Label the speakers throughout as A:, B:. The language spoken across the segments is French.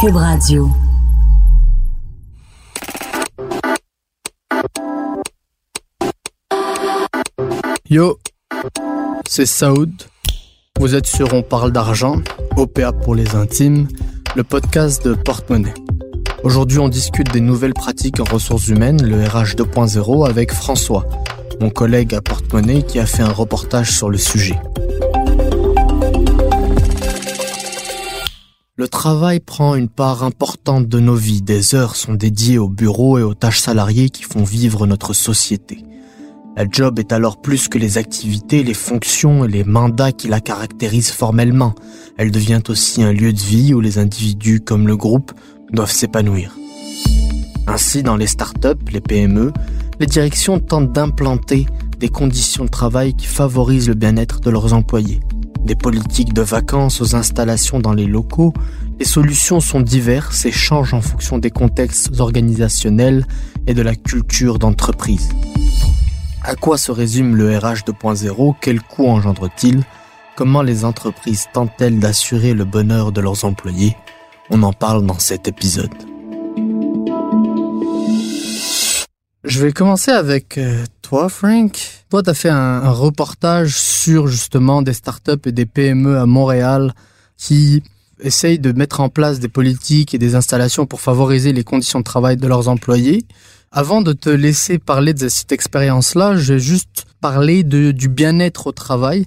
A: Cube.
B: Yo, c'est Saoud. Vous êtes sur On parle d'argent, OPA pour les intimes, le podcast de Porte-Monnaie. Aujourd'hui, on discute des nouvelles pratiques en ressources humaines, le RH 2.0, avec François, mon collègue à Porte-Monnaie qui a fait un reportage sur le sujet. Le travail prend une part importante de nos vies. Des heures sont dédiées au bureau et aux tâches salariées qui font vivre notre société. La job est alors plus que les activités, les fonctions et les mandats qui la caractérisent formellement. Elle devient aussi un lieu de vie où les individus comme le groupe doivent s'épanouir. Ainsi, dans les startups, les PME, les directions tentent d'implanter des conditions de travail qui favorisent le bien-être de leurs employés. Des politiques de vacances aux installations dans les locaux, les solutions sont diverses et changent en fonction des contextes organisationnels et de la culture d'entreprise. À quoi se résume le RH 2.0 Quel coût engendre-t-il? Comment les entreprises tentent-elles d'assurer le bonheur de leurs employés? On en parle dans cet épisode. Je vais commencer avec euh, toi, Frank? Toi, tu as fait un, un, reportage sur justement des startups et des PME à Montréal qui essayent de mettre en place des politiques et des installations pour favoriser les conditions de travail de leurs employés. Avant de te laisser parler de cette expérience-là, je vais juste parler de, du bien-être au travail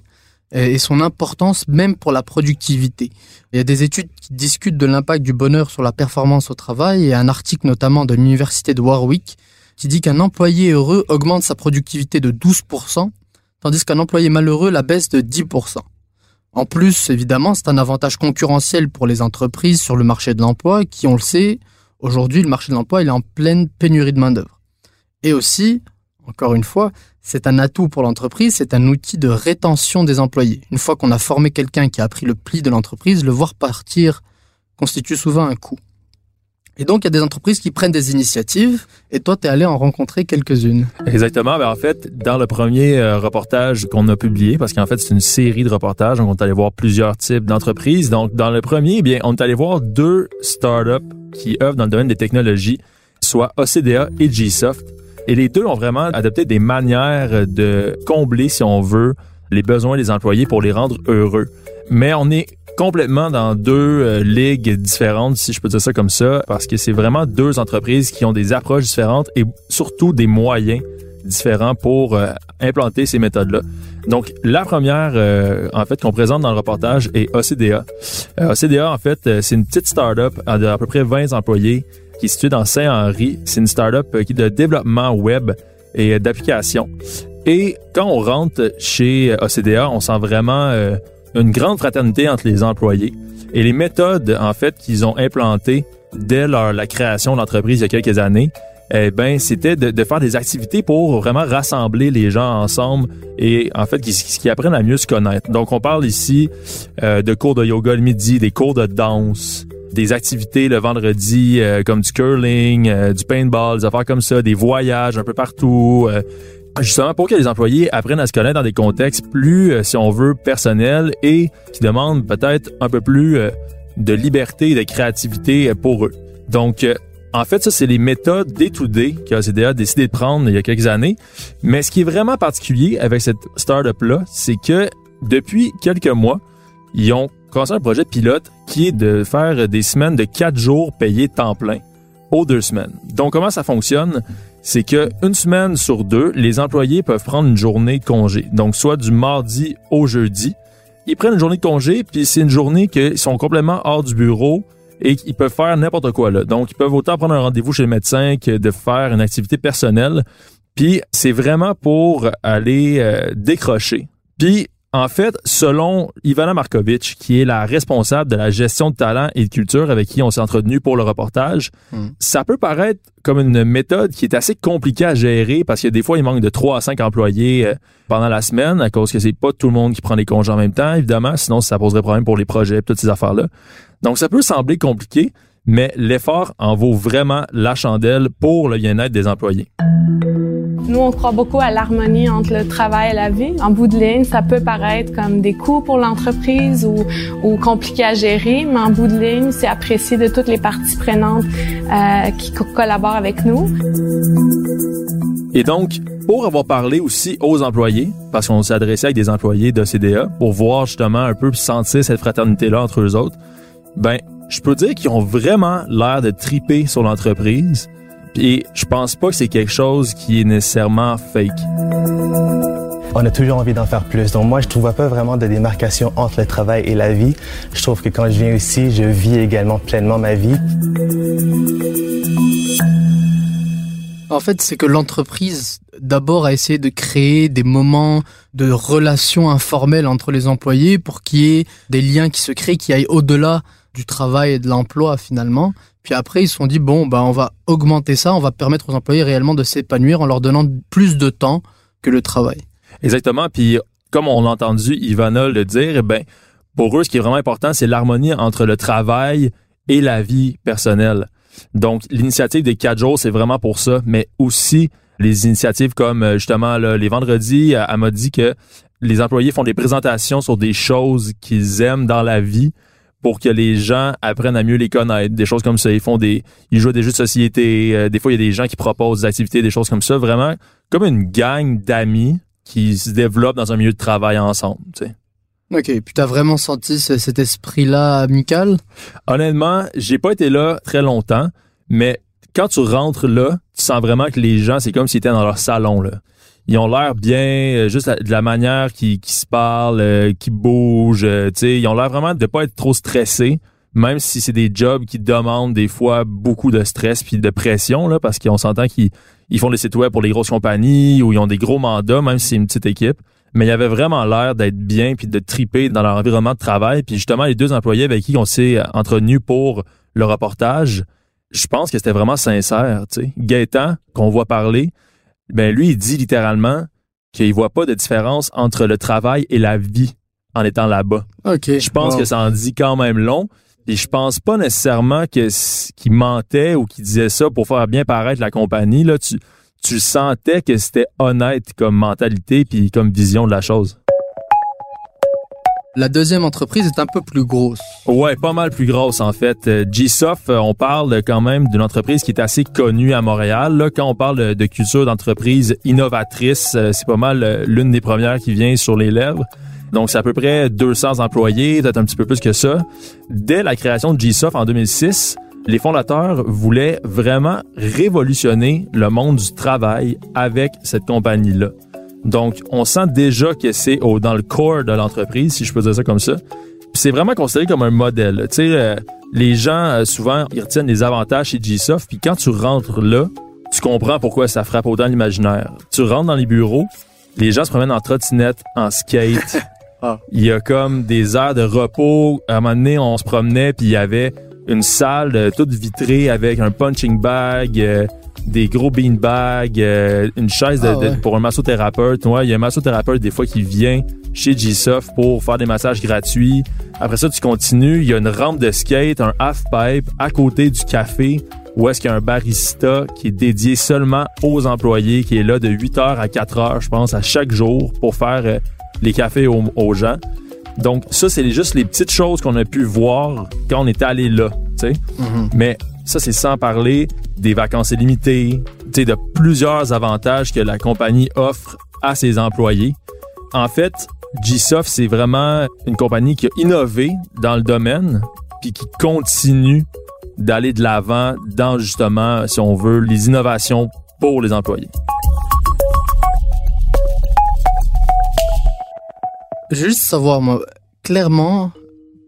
B: et son importance même pour la productivité. Il y a des études qui discutent de l'impact du bonheur sur la performance au travail et un article notamment de l'université de Warwick qui dit qu'un employé heureux augmente sa productivité de 12%, tandis qu'un employé malheureux la baisse de 10%. En plus, évidemment, c'est un avantage concurrentiel pour les entreprises sur le marché de l'emploi qui, on le sait, Aujourd'hui, le marché de l'emploi est en pleine pénurie de main-d'œuvre. Et aussi, encore une fois, c'est un atout pour l'entreprise, c'est un outil de rétention des employés. Une fois qu'on a formé quelqu'un qui a appris le pli de l'entreprise, le voir partir constitue souvent un coût. Et donc, il y a des entreprises qui prennent des initiatives, et toi, tu es allé en rencontrer quelques-unes.
C: Exactement. Ben, en fait, dans le premier euh, reportage qu'on a publié, parce qu'en fait, c'est une série de reportages, donc on est allé voir plusieurs types d'entreprises. Donc, dans le premier, eh bien, on est allé voir deux startups qui œuvrent dans le domaine des technologies, soit OCDA et Gsoft. Et les deux ont vraiment adopté des manières de combler, si on veut, les besoins des employés pour les rendre heureux. Mais on est complètement dans deux euh, ligues différentes, si je peux dire ça comme ça, parce que c'est vraiment deux entreprises qui ont des approches différentes et surtout des moyens différents pour euh, implanter ces méthodes-là. Donc, la première, euh, en fait, qu'on présente dans le reportage est OCDA. OCDA, en fait, c'est une petite start-up d'à peu près 20 employés qui est située dans Saint-Henri. C'est une start-up qui de développement web et d'applications. Et quand on rentre chez OCDA, on sent vraiment une grande fraternité entre les employés. Et les méthodes, en fait, qu'ils ont implantées dès leur, la création de l'entreprise il y a quelques années, eh ben, c'était de, faire des activités pour vraiment rassembler les gens ensemble et en fait, qui, apprennent à mieux se connaître. Donc, on parle ici euh, de cours de yoga le midi, des cours de danse, des activités le vendredi euh, comme du curling, euh, du paintball, des affaires comme ça, des voyages un peu partout, justement pour que les employés apprennent à se connaître dans des contextes plus, euh, si on veut, personnels et qui demandent peut-être un peu plus euh, de liberté et de créativité euh, pour eux. Donc, en fait, ça, c'est les méthodes day-to-day que ACDA a décidé de prendre il y a quelques années. Mais ce qui est vraiment particulier avec cette startup-là, c'est que depuis quelques mois, ils ont commencé un projet pilote qui est de faire des semaines de quatre jours payés temps plein aux deux semaines. Donc, comment ça fonctionne? C'est que une semaine sur deux, les employés peuvent prendre une journée de congé. Donc, soit du mardi au jeudi. Ils prennent une journée de congé, puis c'est une journée qu'ils sont complètement hors du bureau et qu'ils peuvent faire n'importe quoi là. Donc, ils peuvent autant prendre un rendez-vous chez le médecin que de faire une activité personnelle. Puis, c'est vraiment pour aller euh, décrocher. Puis, en fait, selon Ivana Markovic, qui est la responsable de la gestion de talent et de culture avec qui on s'est entretenu pour le reportage, hmm. ça peut paraître comme une méthode qui est assez compliquée à gérer parce que des fois, il manque de 3 à 5 employés euh, pendant la semaine à cause que c'est pas tout le monde qui prend des congés en même temps, évidemment, sinon ça poserait problème pour les projets et toutes ces affaires-là. Donc, ça peut sembler compliqué, mais l'effort en vaut vraiment la chandelle pour le bien-être des employés.
D: Nous, on croit beaucoup à l'harmonie entre le travail et la vie. En bout de ligne, ça peut paraître comme des coûts pour l'entreprise ou, ou compliqué à gérer, mais en bout de ligne, c'est apprécié de toutes les parties prenantes euh, qui co- collaborent avec nous.
C: Et donc, pour avoir parlé aussi aux employés, parce qu'on s'est adressé avec des employés de CDA, pour voir justement un peu sentir cette fraternité-là entre eux autres, ben, je peux dire qu'ils ont vraiment l'air de triper sur l'entreprise. Et je pense pas que c'est quelque chose qui est nécessairement fake.
E: On a toujours envie d'en faire plus. Donc moi, je ne vois pas vraiment de démarcation entre le travail et la vie. Je trouve que quand je viens ici, je vis également pleinement ma vie.
B: En fait, c'est que l'entreprise, d'abord, a essayé de créer des moments de relations informelles entre les employés pour qu'il y ait des liens qui se créent, qui aillent au-delà du travail et de l'emploi, finalement. Puis après, ils se sont dit, bon, bah, on va augmenter ça, on va permettre aux employés réellement de s'épanouir en leur donnant plus de temps que le travail.
C: Exactement. Puis, comme on l'a entendu Ivana le dire, eh ben, pour eux, ce qui est vraiment important, c'est l'harmonie entre le travail et la vie personnelle. Donc, l'initiative des quatre jours, c'est vraiment pour ça, mais aussi les initiatives comme euh, justement les vendredis, euh, elle m'a dit que les employés font des présentations sur des choses qu'ils aiment dans la vie pour que les gens apprennent à mieux les connaître, des choses comme ça. Ils font des, ils jouent à des jeux de société. euh, des fois, il y a des gens qui proposent des activités, des choses comme ça. Vraiment, comme une gang d'amis qui se développent dans un milieu de travail ensemble. Tu sais.
B: Ok, puis t'as vraiment senti ce- cet esprit-là amical?
C: Honnêtement, j'ai pas été là très longtemps, mais quand tu rentres là, tu sens vraiment que les gens, c'est comme s'ils étaient dans leur salon. Là. Ils ont l'air bien, euh, juste de la manière qu'ils qu'ils se parlent, euh, qu'ils bougent. euh, tu sais, ils ont l'air vraiment de pas être trop stressés, même si c'est des jobs qui demandent des fois beaucoup de stress puis de pression, là, parce qu'on s'entend qu'ils ils font des sites web pour les grosses compagnies ou ils ont des gros mandats, même si c'est une petite équipe. Mais il y avait vraiment l'air d'être bien puis de triper dans leur environnement de travail. Puis justement, les deux employés avec qui on s'est entretenus pour le reportage, je pense que c'était vraiment sincère. Sais. Gaétan, qu'on voit parler, ben lui, il dit littéralement qu'il voit pas de différence entre le travail et la vie en étant là-bas.
B: Ok.
C: Je pense
B: Wow.
C: que ça en dit quand même long. Et je pense pas nécessairement que qu'il mentait ou qu'il disait ça pour faire bien paraître la compagnie. Là, tu, tu sentais que c'était honnête comme mentalité puis comme vision de la chose.
B: La deuxième entreprise est un peu plus grosse.
C: Ouais, pas mal plus grosse en fait. Euh, G-Soft, euh, on parle quand même d'une entreprise qui est assez connue à Montréal. Là, quand on parle de- culture d'entreprise innovatrice, euh, c'est pas mal l'une des premières qui vient sur les lèvres. Donc, c'est à peu près 200 employés, peut-être un petit peu plus que ça. Dès la création de G-Soft en 2006, les fondateurs voulaient vraiment révolutionner le monde du travail avec cette compagnie-là. Donc, on sent déjà que c'est au- dans le core de l'entreprise, si je peux dire ça comme ça. Puis c'est vraiment considéré comme un modèle. Tu sais, euh, les gens, euh, souvent, ils retiennent les avantages chez G-Soft, puis quand tu rentres là, tu comprends pourquoi ça frappe autant l'imaginaire. Tu rentres dans les bureaux, les gens se promènent en trottinette, en skate.
B: Ah.
C: Il y a comme des heures de repos. À un moment donné, on se promenait, puis il y avait une salle euh, toute vitrée avec un punching bag, euh, des gros beanbags, euh, une chaise de-
B: Ah
C: de- pour un massothérapeute. Ouais, il y a un massothérapeute des fois qui vient chez G-Soft pour faire des massages gratuits. Après ça, tu continues, il y a une rampe de skate, un half-pipe à côté du café où est-ce qu'il y a un barista qui est dédié seulement aux employés, qui est là de 8h à 4h, je pense, à chaque jour pour faire euh, les cafés aux, aux gens. Donc ça, c'est juste les petites choses qu'on a pu voir quand on était allé là.
B: Mhm.
C: Mais ça, c'est sans parler des vacances illimitées, tu sais, de plusieurs avantages que la compagnie offre à ses employés. En fait, G-Soft, c'est vraiment une compagnie qui a innové dans le domaine, puis qui continue d'aller de l'avant dans justement, si on veut, les innovations pour les employés.
B: Je veux juste savoir, moi, clairement,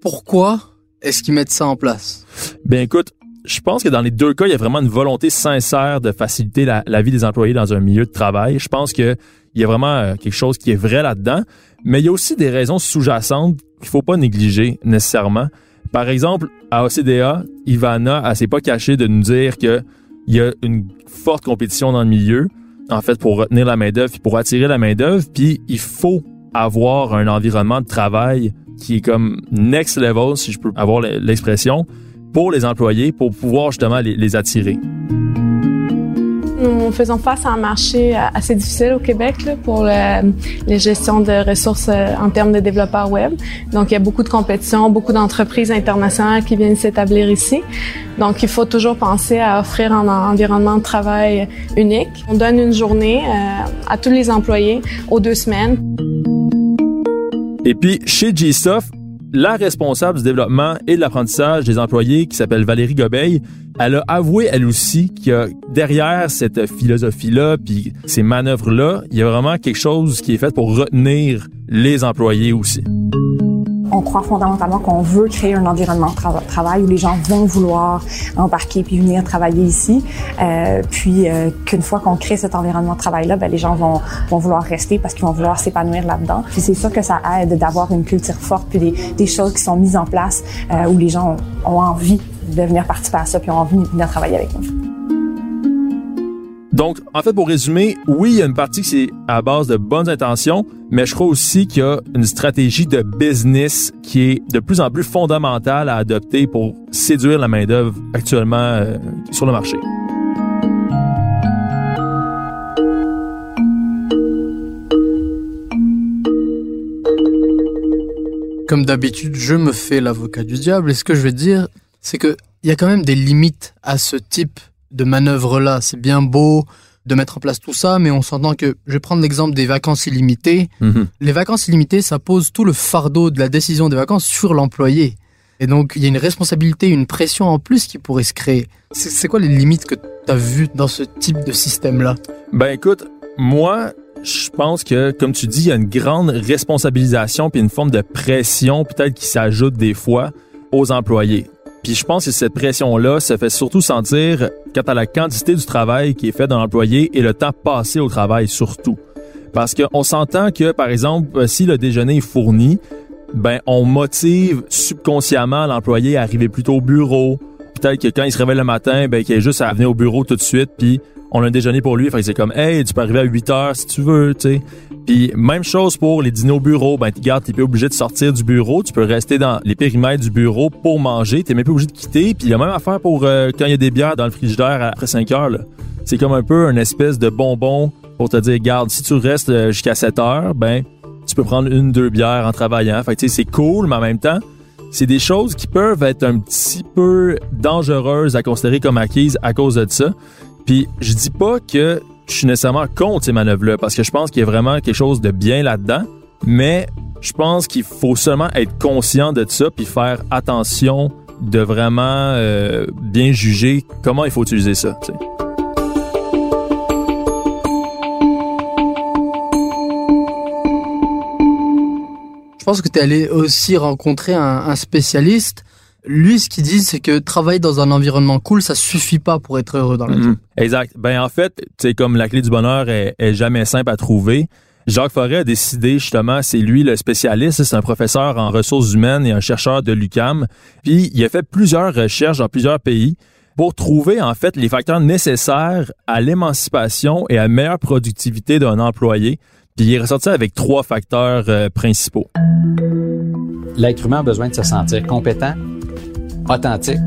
B: pourquoi est-ce qu'ils mettent ça en place?
C: Ben écoute, je pense que dans les deux cas, il y a vraiment une volonté sincère de faciliter la, vie des employés dans un milieu de travail. Je pense que il y a vraiment euh, quelque chose qui est vrai là-dedans, mais il y a aussi des raisons sous-jacentes qu'il faut pas négliger nécessairement. Par exemple, à OCDA, Ivana, elle s'est pas cachée de nous dire que il y a une forte compétition dans le milieu, en fait, pour retenir la main-d'œuvre, pour attirer la main-d'œuvre, puis il faut avoir un environnement de travail qui est comme next level, si je peux avoir l'expression, pour les employés pour pouvoir justement les, les attirer.
D: Nous faisons face à un marché euh, assez difficile au Québec là, pour le, les gestions de ressources euh, en termes de développeurs web. Donc, il y a beaucoup de compétition, beaucoup d'entreprises internationales qui viennent s'établir ici. Donc, il faut toujours penser à offrir un environnement de travail unique. On donne une journée euh, à tous les employés aux deux semaines.
C: Et puis, chez GSoft, la responsable du développement et de l'apprentissage des employés, qui s'appelle Valérie Gobeil, elle a avoué elle aussi qu'il y a derrière cette philosophie-là, puis ces manœuvres-là, il y a vraiment quelque chose qui est fait pour retenir les employés aussi.
F: On croit fondamentalement qu'on veut créer un environnement de travail où les gens vont vouloir embarquer puis venir travailler ici. Euh, puis euh, qu'une fois qu'on crée cet environnement de travail-là, ben, les gens vont, vont vouloir rester parce qu'ils vont vouloir s'épanouir là-dedans. Puis c'est sûr que ça aide d'avoir une culture forte puis des, des choses qui sont mises en place euh, où les gens ont, ont envie de venir participer à ça puis ont envie de venir travailler avec nous.
C: Donc, en fait, pour résumer, oui, il y a une partie qui c'est à base de bonnes intentions, mais je crois aussi qu'il y a une stratégie de business qui est de plus en plus fondamentale à adopter pour séduire la main-d'œuvre actuellement euh, sur le marché.
B: Comme d'habitude, je me fais l'avocat du diable et ce que je vais dire, c'est que il y a quand même des limites à ce type de manœuvre-là. C'est bien beau de mettre en place tout ça, mais on s'entend que, je vais prendre l'exemple des vacances illimitées.
C: Mhm.
B: Les vacances illimitées, ça pose tout le fardeau de la décision des vacances sur l'employé. Et donc, il y a une responsabilité, une pression en plus qui pourrait se créer. C'est c'est quoi les limites que tu as vues dans ce type de système-là?
C: Ben écoute, moi, je pense que, comme tu dis, il y a une grande responsabilisation puis une forme de pression peut-être qui s'ajoute des fois aux employés. Puis je pense que cette pression-là se fait surtout sentir quant à la quantité du travail qui est fait dans l'employé et le temps passé au travail surtout. Parce qu'on s'entend que, par exemple, si le déjeuner est fourni, ben on motive subconsciemment l'employé à arriver plus tôt au bureau. Peut-être que quand il se réveille le matin, ben qu'il ait juste à venir au bureau tout de suite, puis on a un déjeuner pour lui. Fait que c'est comme, hey, tu peux arriver à 8 heures si tu veux, tu sais. Puis même chose pour les dîners au bureau. Ben, tu gardes, t'es pas obligé de sortir du bureau. Tu peux rester dans les périmètres du bureau pour manger. T'es même pas obligé de quitter. Puis il y a même affaire pour euh, quand il y a des bières dans le frigidaire après 5 heures. C'est comme un peu une espèce de bonbon pour te dire, garde, si tu restes euh, jusqu'à 7 heures, ben, tu peux prendre une, deux bières en travaillant. Fait que tu sais, c'est cool, mais en même temps, c'est des choses qui peuvent être un petit peu dangereuses à considérer comme acquises à cause de ça. Puis je dis pas que je suis nécessairement contre ces manœuvres-là, parce que je pense qu'il y a vraiment quelque chose de bien là-dedans, mais je pense qu'il faut seulement être conscient de ça, puis faire attention de vraiment euh, bien juger comment il faut utiliser ça.
B: Je pense que tu es allé aussi rencontrer un spécialiste. Lui, ce qu'il dit, c'est que travailler dans un environnement cool, ça suffit pas pour être heureux dans la vie.
C: Mhm. Exact. Ben en fait, c'est comme la clé du bonheur est, jamais simple à trouver. Jacques Forêt a décidé justement, c'est lui le spécialiste, c'est un professeur en ressources humaines et un chercheur de l'UCAM. Puis il a fait plusieurs recherches dans plusieurs pays pour trouver en fait les facteurs nécessaires à l'émancipation et à la meilleure productivité d'un employé. Puis il est ressorti avec trois facteurs euh, principaux.
G: L'être humain a besoin de se sentir compétent, authentique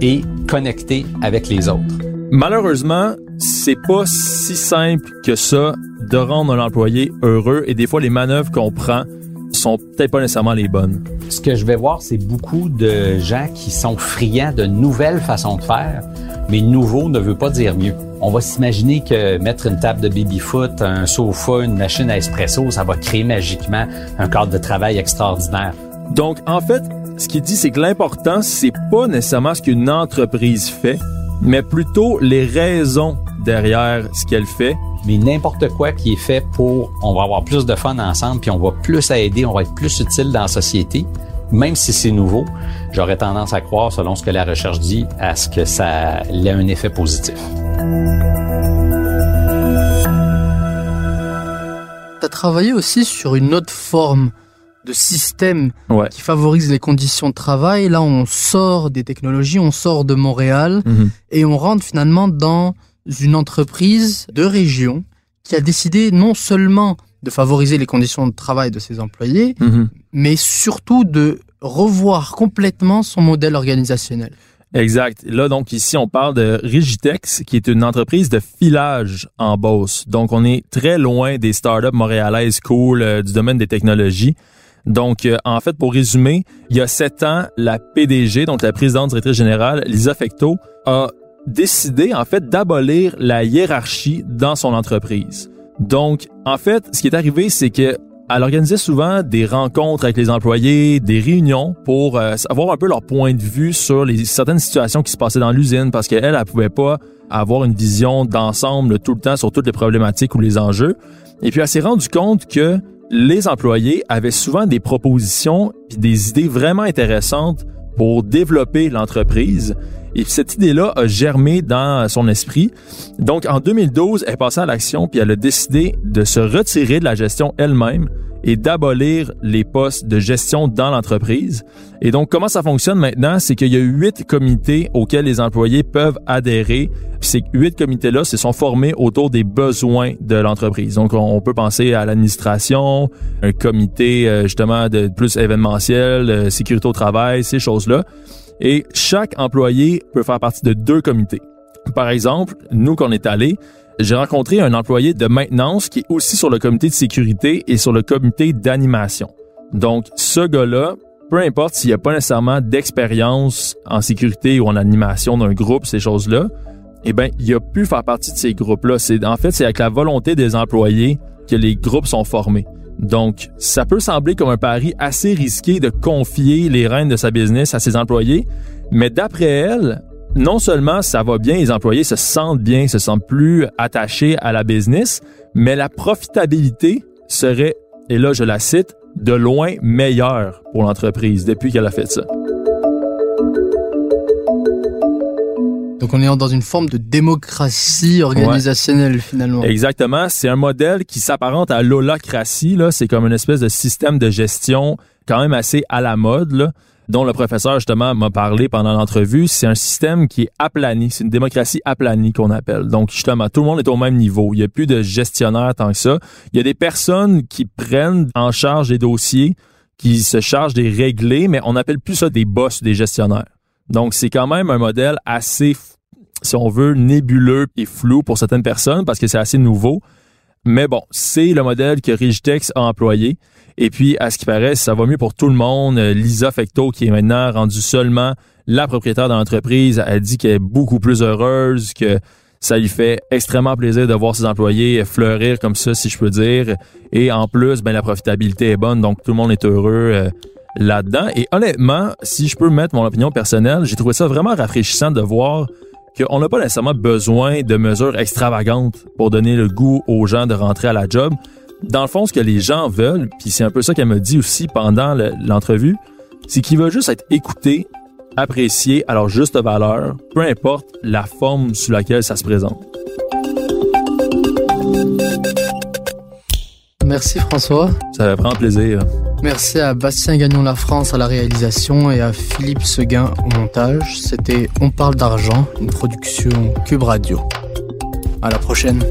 G: et connecté avec les autres.
C: Malheureusement, c'est pas si simple que ça de rendre un employé heureux et des fois les manœuvres qu'on prend sont peut-être pas nécessairement les bonnes.
G: Ce que je vais voir, c'est beaucoup de gens qui sont friands de nouvelles façons de faire, mais nouveau ne veut pas dire mieux. On va s'imaginer que mettre une table de baby-foot, un sofa, une machine à espresso, ça va créer magiquement un cadre de travail extraordinaire.
C: Donc en fait, ce qu'il dit c'est que l'important c'est pas nécessairement ce qu'une entreprise fait, mais plutôt les raisons derrière ce qu'elle fait.
G: Mais n'importe quoi qui est fait pour, on va avoir plus de fun ensemble, puis on va plus aider, on va être plus utile dans la société, même si c'est nouveau, j'aurais tendance à croire, selon ce que la recherche dit, à ce que ça ait un effet positif.
B: Tu as travaillé aussi sur une autre forme de système
C: Ouais.
B: qui favorise les conditions de travail. Là, on sort des technologies, on sort de Montréal
C: Mhm.
B: et on rentre finalement dans une entreprise de région qui a décidé non seulement de favoriser les conditions de travail de ses employés,
C: Mhm.
B: mais surtout de revoir complètement son modèle organisationnel.
C: Exact. Là, donc, ici, on parle de Rigitex, qui est une entreprise de filage en Beauce. Donc, on est très loin des startups montréalaises cool euh, du domaine des technologies. Donc, euh, en fait, pour résumer, il y a sept ans, la PDG, donc la présidente directrice générale, Lisa Fecto, a décidé, en fait, d'abolir la hiérarchie dans son entreprise. Donc, en fait, ce qui est arrivé, c'est que elle organisait souvent des rencontres avec les employés, des réunions pour euh, avoir un peu leur point de vue sur les certaines situations qui se passaient dans l'usine parce qu'elle, elle, pouvait pas avoir une vision d'ensemble tout le temps sur toutes les problématiques ou les enjeux. Et puis elle s'est rendue compte que les employés avaient souvent des propositions et des idées vraiment intéressantes pour développer l'entreprise. Et cette idée-là a germé dans son esprit. Donc, en 2012, elle est à l'action puis elle a décidé de se retirer de la gestion elle-même et d'abolir les postes de gestion dans l'entreprise. Et donc, comment ça fonctionne maintenant? C'est qu'il y a huit comités auxquels les employés peuvent adhérer. Ces huit comités-là se sont formés autour des besoins de l'entreprise. Donc, on peut penser à l'administration, un comité euh, justement de plus événementiel, euh, sécurité au travail, ces choses-là. Et chaque employé peut faire partie de deux comités. Par exemple, nous, qu'on est allés, j'ai rencontré un employé de maintenance qui est aussi sur le comité de sécurité et sur le comité d'animation. Donc, ce gars-là, peu importe s'il n'y a pas nécessairement d'expérience en sécurité ou en animation d'un groupe, ces choses-là, eh bien, il a pu faire partie de ces groupes-là. En fait, c'est avec la volonté des employés que les groupes sont formés. Donc, ça peut sembler comme un pari assez risqué de confier les rênes de sa business à ses employés, mais d'après elle, non seulement ça va bien, les employés se sentent bien, se sentent plus attachés à la business, mais la profitabilité serait, et là je la cite, de loin meilleure pour l'entreprise depuis qu'elle a fait ça.
B: Donc on est dans une forme de démocratie organisationnelle finalement.
C: Exactement, c'est un modèle qui s'apparente à l'holacratie là, c'est comme une espèce de système de gestion quand même assez à la mode là dont le professeur justement m'a parlé pendant l'entrevue, c'est un système qui est aplani, c'est une démocratie aplanie qu'on appelle. Donc justement, tout le monde est au même niveau. Il n'y a plus de gestionnaire tant que ça. Il y a des personnes qui prennent en charge les dossiers, qui se chargent des régler, mais on n'appelle plus ça des boss, des gestionnaires. Donc c'est quand même un modèle assez, si on veut, nébuleux et flou pour certaines personnes parce que c'est assez nouveau. Mais bon, c'est le modèle que Rigitex a employé. Et puis, à ce qui paraît, ça va mieux pour tout le monde. Lisa Fecto, qui est maintenant rendue seulement la propriétaire de l'entreprise, a dit qu'elle est beaucoup plus heureuse, que ça lui fait extrêmement plaisir de voir ses employés fleurir comme ça, si je peux dire. Et en plus, ben la profitabilité est bonne, donc tout le monde est heureux euh, là-dedans. Et honnêtement, si je peux mettre mon opinion personnelle, j'ai trouvé ça vraiment rafraîchissant de voir qu'on n'a pas nécessairement besoin de mesures extravagantes pour donner le goût aux gens de rentrer à la job dans le fond, ce que les gens veulent, puis c'est un peu ça qu'elle m'a dit aussi pendant l'entrevue, c'est qu'ils veulent juste être écoutés, appréciés à leur juste valeur, peu importe la forme sous laquelle ça se présente.
B: Merci François.
C: Ça va prendre plaisir.
B: Merci à Bastien Gagnon La France à la réalisation et à Philippe Seguin au montage. C'était On parle d'argent, une production Cube Radio. À la prochaine.